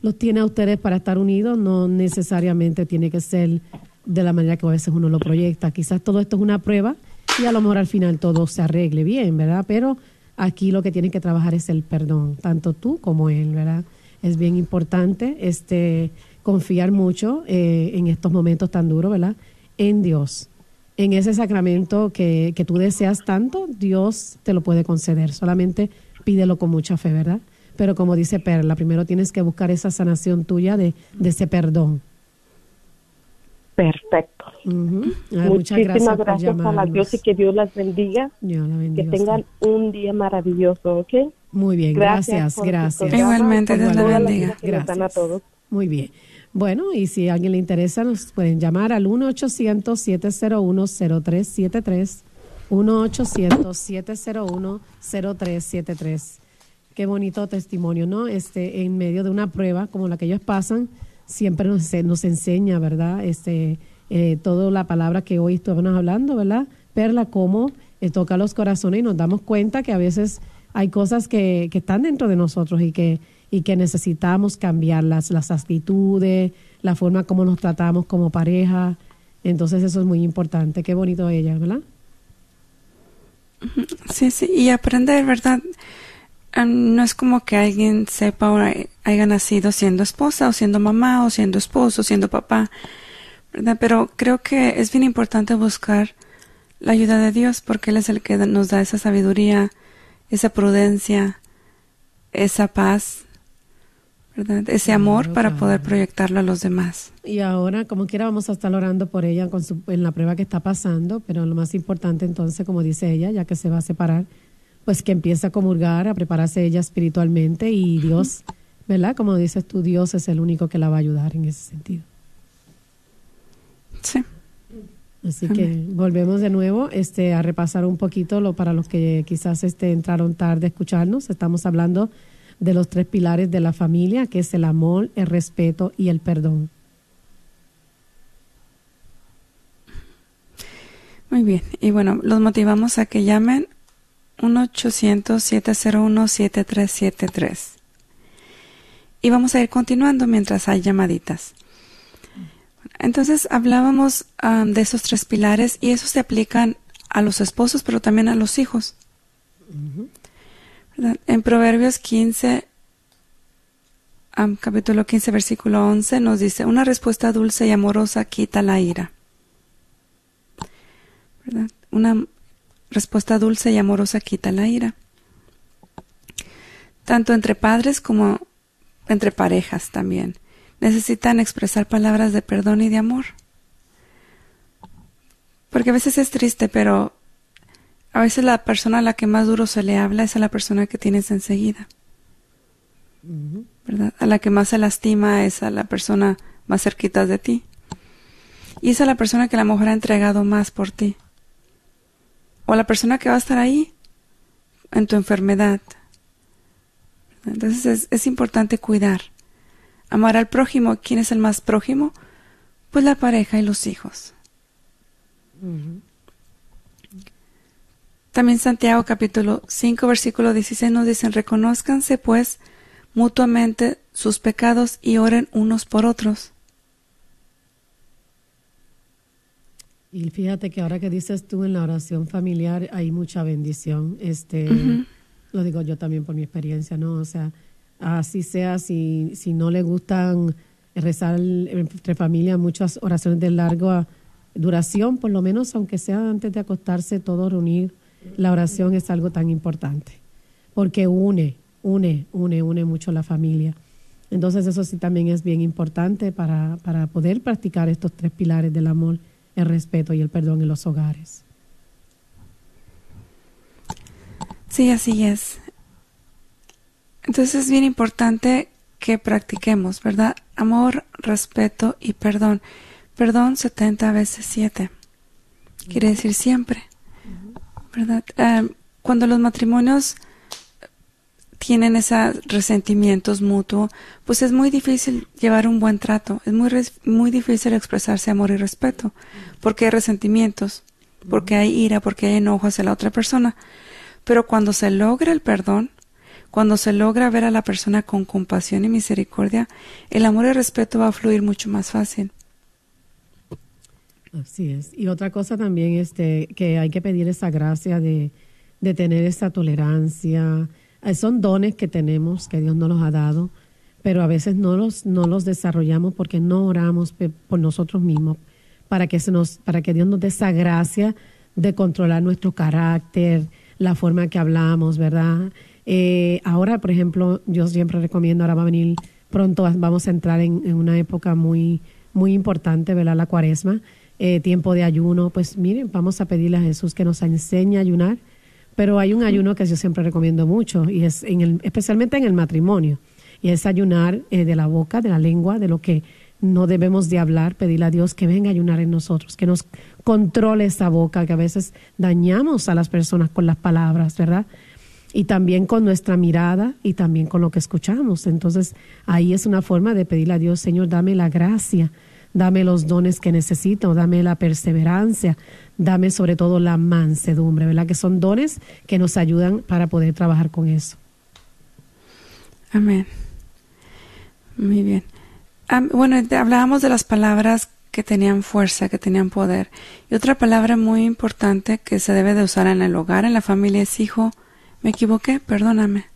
los tiene a ustedes para estar unidos, no necesariamente tiene que ser de la manera que a veces uno lo proyecta. Quizás todo esto es una prueba y a lo mejor al final todo se arregle bien, ¿verdad? Pero aquí lo que tienen que trabajar es el perdón, tanto tú como él, ¿verdad? Es bien importante este confiar mucho eh, en estos momentos tan duros, ¿verdad? En Dios. En ese sacramento que, que tú deseas tanto, Dios te lo puede conceder. Solamente pídelo con mucha fe, ¿verdad? Pero como dice Perla, primero tienes que buscar esa sanación tuya de, de ese perdón. Perfecto. Muchísimas gracias, a la Dios y que Dios las bendiga. que tengan un día maravilloso, ¿ok? Muy bien, gracias, gracias. Igualmente, Dios la bendiga. Gracias a todos. Muy bien. Bueno, y si a alguien le interesa, nos pueden llamar al 1-800-701-0373. 1-800-701-0373. Qué bonito testimonio, ¿no? Este, en medio de una prueba como la que ellos pasan, siempre nos, nos enseña, ¿verdad? Este, eh, toda la palabra que hoy estamos hablando, ¿verdad? Perla, cómo eh, toca los corazones y nos damos cuenta que a veces hay cosas que, que están dentro de nosotros y que, y que necesitamos cambiarlas, las actitudes, la forma como nos tratamos como pareja. Entonces eso es muy importante. Qué bonito ella, ¿verdad? Sí, sí, y aprender, ¿verdad? No es como que alguien sepa o haya nacido siendo esposa o siendo mamá o siendo esposo o siendo papá, ¿verdad? Pero creo que es bien importante buscar la ayuda de Dios porque Él es el que nos da esa sabiduría, esa prudencia, esa paz, ¿verdad? Ese amor para poder proyectarlo a los demás. Y ahora, como quiera, vamos a estar orando por ella con en la prueba que está pasando, pero lo más importante entonces, como dice ella, ya que se va a separar, pues que empiece a comulgar, a prepararse ella espiritualmente y Dios, ¿verdad? Como dices tú, Dios es el único que la va a ayudar en ese sentido. Sí. Así que volvemos de nuevo este, a repasar un poquito lo para los que quizás este, entraron tarde a escucharnos. Estamos hablando de los tres pilares de la familia, que es el amor, el respeto y el perdón. Muy bien. Y bueno, los motivamos a que llamen 1-800-701-7373. Y vamos a ir continuando mientras hay llamaditas. Entonces hablábamos de esos tres pilares y esos se aplican a los esposos, pero también a los hijos. En Proverbios 15, capítulo 15, versículo 11, nos dice, una respuesta dulce y amorosa quita la ira. Una respuesta dulce y amorosa quita la ira. Tanto entre padres como entre parejas también. Necesitan expresar palabras de perdón y de amor. Porque a veces es triste, pero a veces la persona a la que más duro se le habla es a la persona que tienes enseguida. ¿Verdad? A la que más se lastima es a la persona más cerquita de ti. Y es a la persona que a lo mejor ha entregado más por ti o la persona que va a estar ahí en tu enfermedad. Entonces es, importante cuidar. Amar al prójimo. ¿Quién es el más prójimo? Pues la pareja y los hijos. También Santiago capítulo 5 versículo 16 nos dicen, reconózcanse pues mutuamente sus pecados y oren unos por otros. Y fíjate que ahora que dices tú en la oración familiar hay mucha bendición. Este, lo digo yo también por mi experiencia, ¿no? O sea, así sea, si, si no le gustan rezar entre familia muchas oraciones de larga duración, por lo menos aunque sea antes de acostarse, todo reunir, la oración es algo tan importante, porque une, une, une, une mucho la familia. Entonces eso sí también es bien importante para, para poder practicar estos tres pilares del amor el respeto y el perdón en los hogares. Sí, así es. Entonces es bien importante que practiquemos, ¿verdad? Amor, respeto y perdón. Perdón 70 veces 7. Quiere decir siempre, ¿verdad? Eh, cuando los matrimonios tienen esos resentimientos mutuos, pues es muy difícil llevar un buen trato, es muy, muy difícil expresarse amor y respeto, porque hay resentimientos, porque hay ira, porque hay enojo hacia la otra persona. Pero cuando se logra el perdón, cuando se logra ver a la persona con compasión y misericordia, el amor y respeto va a fluir mucho más fácil. Así es. Y otra cosa también, este, que hay que pedir esa gracia de, de tener esa tolerancia, son dones que tenemos, que Dios nos los ha dado, pero a veces no los, no los desarrollamos porque no oramos por nosotros mismos, para que, se nos, para que Dios nos dé esa gracia de controlar nuestro carácter, la forma que hablamos, ¿verdad? Eh, ahora, por ejemplo, yo siempre recomiendo, ahora va a venir pronto, vamos a entrar en, una época muy, muy importante, ¿verdad? La cuaresma, eh, tiempo de ayuno, pues miren, vamos a pedirle a Jesús que nos enseñe a ayunar pero hay un ayuno que yo siempre recomiendo mucho, y es en el, especialmente en el matrimonio, y es ayunar eh, de la boca, de la lengua, de lo que no debemos de hablar, pedirle a Dios que venga a ayunar en nosotros, que nos controle esa boca, que a veces dañamos a las personas con las palabras, ¿verdad? Y también con nuestra mirada y también con lo que escuchamos. Entonces, ahí es una forma de pedirle a Dios, Señor, dame la gracia, dame los dones que necesito, dame la perseverancia, dame sobre todo la mansedumbre, ¿verdad? Que son dones que nos ayudan para poder trabajar con eso. Amén. Muy bien. bueno, hablábamos de las palabras que tenían fuerza, que tenían poder. Y otra palabra muy importante que se debe de usar en el hogar, en la familia, es hijo. Me equivoqué, perdóname.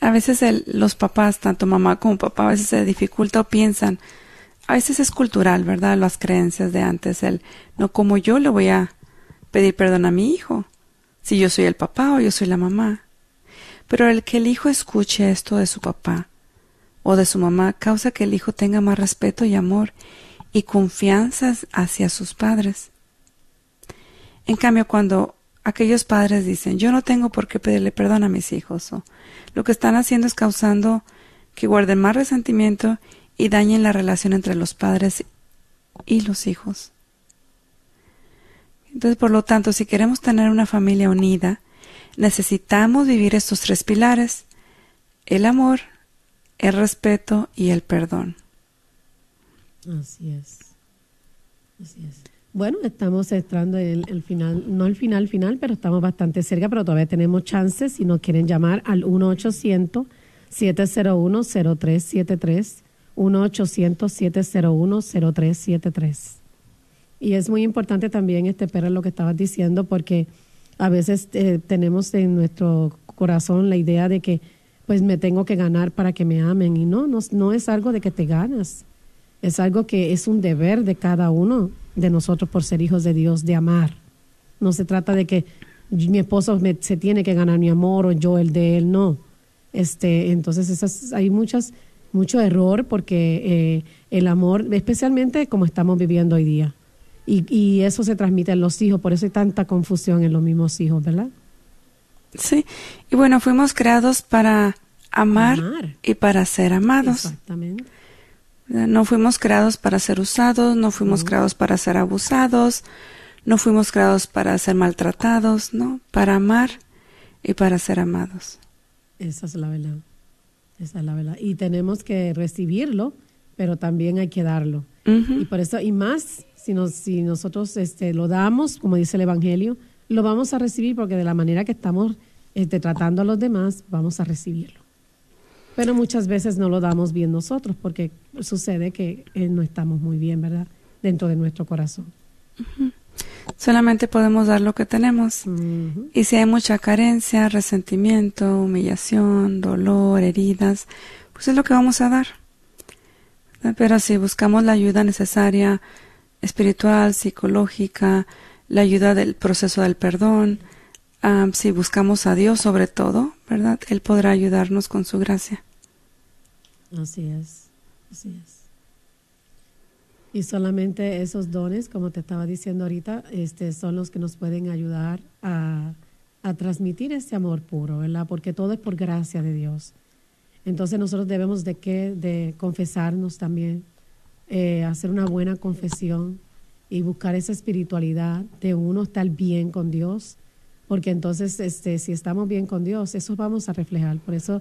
A veces los papás, tanto mamá como papá, a veces se dificulta o piensan, a veces es cultural, ¿verdad? Las creencias de antes, el no como yo le voy a pedir perdón a mi hijo, si yo soy el papá o yo soy la mamá. Pero el que el hijo escuche esto de su papá o de su mamá causa que el hijo tenga más respeto y amor y confianza hacia sus padres. En cambio, cuando aquellos padres dicen yo no tengo por qué pedirle perdón a mis hijos, o lo que están haciendo es causando que guarden más resentimiento y dañen la relación entre los padres y los hijos. Entonces, por lo tanto, si queremos tener una familia unida, necesitamos vivir estos tres pilares, el amor, el respeto y el perdón. Así es. Así es. Bueno, estamos entrando en el, final, no el final final, pero estamos bastante cerca, pero todavía tenemos chances si nos quieren llamar al 1-800-701-0373 1-800-701-0373. Y es muy importante también, este perro, lo que estabas diciendo, porque a veces eh, tenemos en nuestro corazón la idea de que pues me tengo que ganar para que me amen. Y no, no, no es algo de que te ganas. Es algo que es un deber de cada uno de nosotros por ser hijos de Dios, de amar. No se trata de que mi esposo se tiene que ganar mi amor o yo el de él, no. Este, entonces esas, hay muchas mucho error porque eh, el amor, especialmente como estamos viviendo hoy día, y, y, eso se transmite en los hijos, por eso hay tanta confusión en los mismos hijos, ¿verdad? Sí, y bueno, fuimos creados para amar, y para ser amados. Exactamente. No fuimos creados para ser usados, no fuimos creados para ser abusados, no fuimos creados para ser maltratados, ¿no? Para amar y para ser amados. Esa es la verdad. Esa es la verdad. Y tenemos que recibirlo, pero también hay que darlo. Y por eso, y más, si, nos, si nosotros este, lo damos, como dice el Evangelio, lo vamos a recibir porque de la manera que estamos este, tratando a los demás, vamos a recibirlo. Pero muchas veces no lo damos bien nosotros porque sucede que eh, no estamos muy bien, ¿verdad? Dentro de nuestro corazón. Solamente podemos dar lo que tenemos. Y si hay mucha carencia, resentimiento, humillación, dolor, heridas, pues es lo que vamos a dar. Pero si buscamos la ayuda necesaria, espiritual, psicológica, la ayuda del proceso del perdón, si buscamos a Dios sobre todo, ¿verdad? Él podrá ayudarnos con su gracia. Así es, así es. Y solamente esos dones, como te estaba diciendo ahorita, este, son los que nos pueden ayudar a, a transmitir ese amor puro, ¿verdad? Porque todo es por gracia de Dios. Entonces nosotros debemos de qué, de confesarnos también, eh, hacer una buena confesión y buscar esa espiritualidad de uno estar bien con Dios, porque entonces este, si estamos bien con Dios, eso vamos a reflejar. Por eso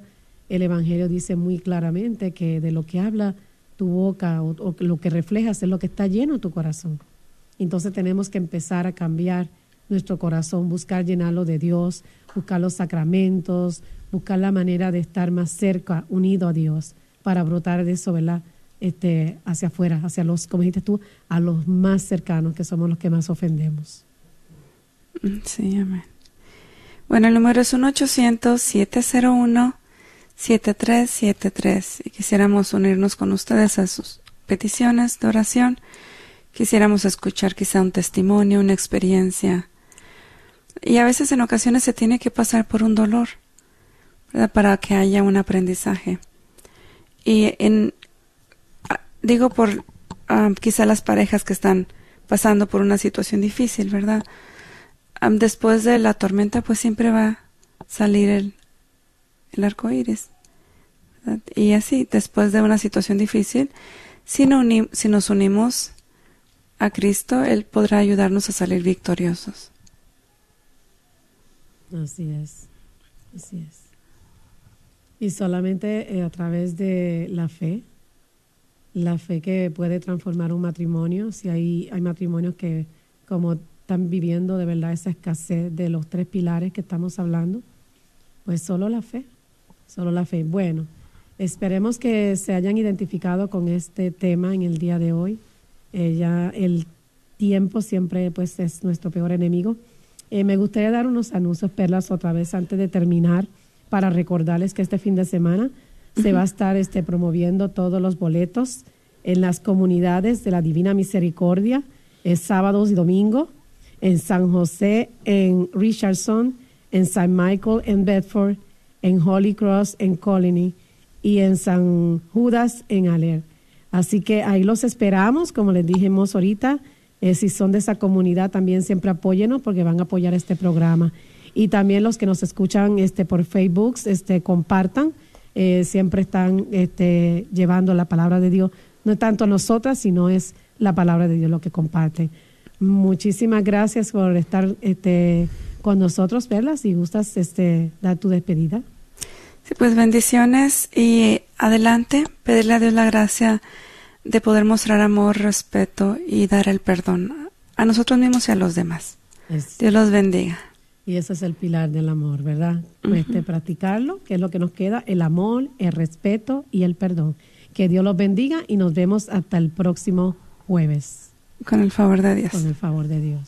el Evangelio dice muy claramente que de lo que habla tu boca o, lo que reflejas es lo que está lleno tu corazón. Entonces tenemos que empezar a cambiar nuestro corazón, buscar llenarlo de Dios, buscar los sacramentos, buscar la manera de estar más cerca, unido a Dios, para brotar de eso, ¿verdad? Este, hacia afuera, hacia los, como dijiste tú, a los más cercanos, que somos los que más ofendemos. Sí, amén. Bueno, el número es 1-800-701. 7373 y quisiéramos unirnos con ustedes a sus peticiones de oración. Quisiéramos escuchar quizá un testimonio, una experiencia. Y a veces en ocasiones se tiene que pasar por un dolor para que haya un aprendizaje. Y en, ah, digo por ah, quizá las parejas que están pasando por una situación difícil, ¿verdad? Ah, después de la tormenta pues siempre va a salir el, el arco iris. Y así, después de una situación difícil, si, si nos unimos a Cristo, Él podrá ayudarnos a salir victoriosos. Así es, así es. Y solamente eh, a través de la fe, la fe que puede transformar un matrimonio, si hay, hay matrimonios que como están viviendo de verdad esa escasez de los tres pilares que estamos hablando, pues solo la fe Solo la fe. Bueno, esperemos que se hayan identificado con este tema en el día de hoy. Eh, ya el tiempo siempre pues es nuestro peor enemigo. Eh, me gustaría dar unos anuncios, Perlas, otra vez antes de terminar, para recordarles que este fin de semana se va a estar este, promoviendo todos los boletos en las comunidades de la Divina Misericordia, es sábados y domingo, en San José, en Richardson, en St. Michael, en Bedford, en Holy Cross, en Colony y en San Judas, en Aler. Así que ahí los esperamos, como les dijimos ahorita. Eh, si son de esa comunidad, también siempre apóyenos porque van a apoyar este programa. Y también los que nos escuchan este, por Facebook, este, compartan. Eh, siempre están este, llevando la palabra de Dios. No tanto nosotras, sino es la palabra de Dios lo que comparten. Muchísimas gracias por estar este, con nosotros, Verla. Si gustas este, dar tu despedida. Sí, pues bendiciones y adelante, pedirle a Dios la gracia de poder mostrar amor, respeto y dar el perdón a nosotros mismos y a los demás. Dios los bendiga. Y ese es el pilar del amor, ¿verdad? Este, practicarlo, que es lo que nos queda, el amor, el respeto y el perdón. Que Dios los bendiga y nos vemos hasta el próximo jueves. Con el favor de Dios. Con el favor de Dios.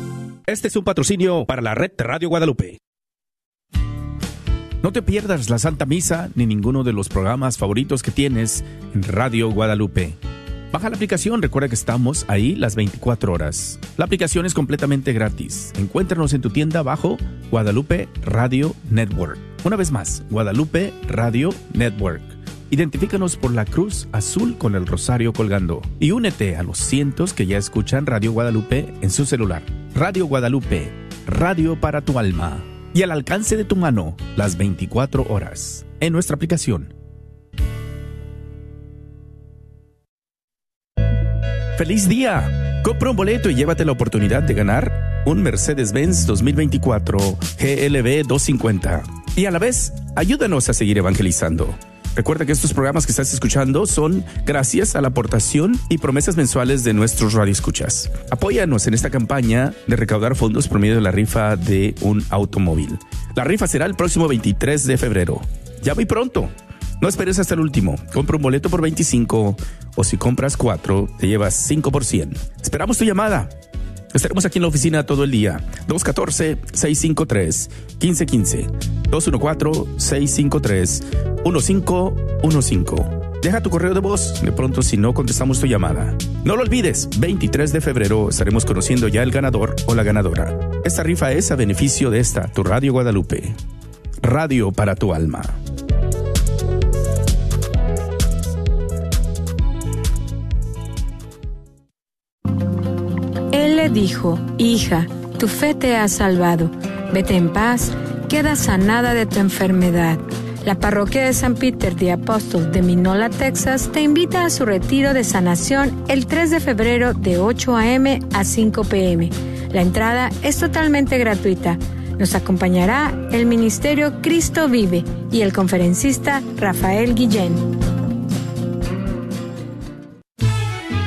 Este es un patrocinio para la red Radio Guadalupe. No te pierdas la Santa Misa ni ninguno de los programas favoritos que tienes en Radio Guadalupe. Baja la aplicación, recuerda que estamos ahí las 24 horas. La aplicación es completamente gratis. Encuéntranos en tu tienda bajo Guadalupe Radio Network. Una vez más, Guadalupe Radio Network. Identifícanos por la cruz azul con el rosario colgando y únete a los cientos que ya escuchan Radio Guadalupe en su celular. Radio Guadalupe, radio para tu alma y al alcance de tu mano las 24 horas en nuestra aplicación. ¡Feliz día! Compra un boleto y llévate la oportunidad de ganar un Mercedes-Benz 2024 GLB 250. Y a la vez, ayúdanos a seguir evangelizando. Recuerda que estos programas que estás escuchando son gracias a la aportación y promesas mensuales de nuestros radioescuchas. Apóyanos en esta campaña de recaudar fondos por medio de la rifa de un automóvil. La rifa será el próximo 23 de febrero. Ya muy pronto. No esperes hasta el último. Compra un boleto por 25 o si compras 4 te llevas 5 por 100. Esperamos tu llamada. Estaremos aquí en la oficina todo el día. 214-653-1515. 214-653-1515. Deja tu correo de voz. De pronto, si no contestamos tu llamada. No lo olvides, 23 de febrero estaremos conociendo ya el ganador o la ganadora. Esta rifa es a beneficio de esta, tu Radio Guadalupe. Radio para tu alma. Dijo, Hija, tu fe te ha salvado. Vete en paz, queda sanada de tu enfermedad. La parroquia de San Peter de Apóstol de Minola, Texas, te invita a su retiro de sanación el 3 de febrero de 8 a.m. a 5 p.m. La entrada es totalmente gratuita. Nos acompañará el Ministerio Cristo Vive y el conferencista Rafael Guillén.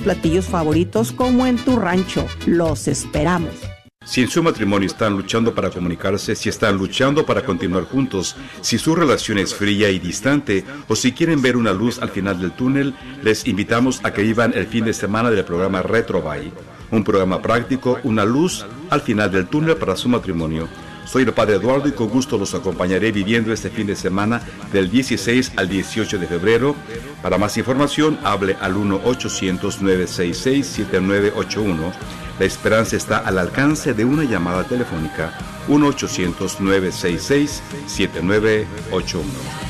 platillos favoritos como en tu rancho. Los esperamos. Si en su matrimonio están luchando para comunicarse, si están luchando para continuar juntos, si su relación es fría y distante, o si quieren ver una luz al final del túnel, les invitamos a que vivan el fin de semana del programa Retro Bay, un programa práctico, una luz al final del túnel para su matrimonio. Soy el Padre Eduardo y con gusto los acompañaré viviendo este fin de semana del 16 al 18 de febrero. Para más información, hable al 1-800-966-7981. La esperanza está al alcance de una llamada telefónica 1-800-966-7981.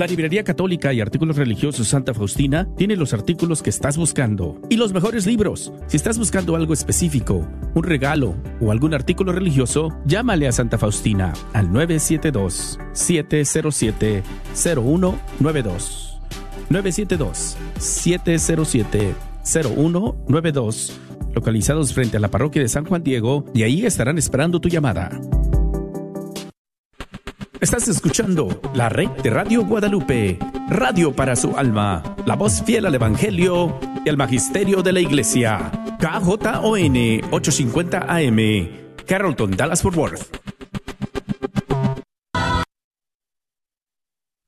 La Librería Católica y Artículos Religiosos Santa Faustina tiene los artículos que estás buscando y los mejores libros. Si estás buscando algo específico, un regalo o algún artículo religioso, llámale a Santa Faustina al 972-707-0192. 972-707-0192. Localizados frente a la parroquia de San Juan Diego, y ahí estarán esperando tu llamada. Estás escuchando la red de Radio Guadalupe, radio para su alma, la voz fiel al Evangelio y al Magisterio de la Iglesia. KJON 850 AM, Carrollton, Dallas Fort Worth.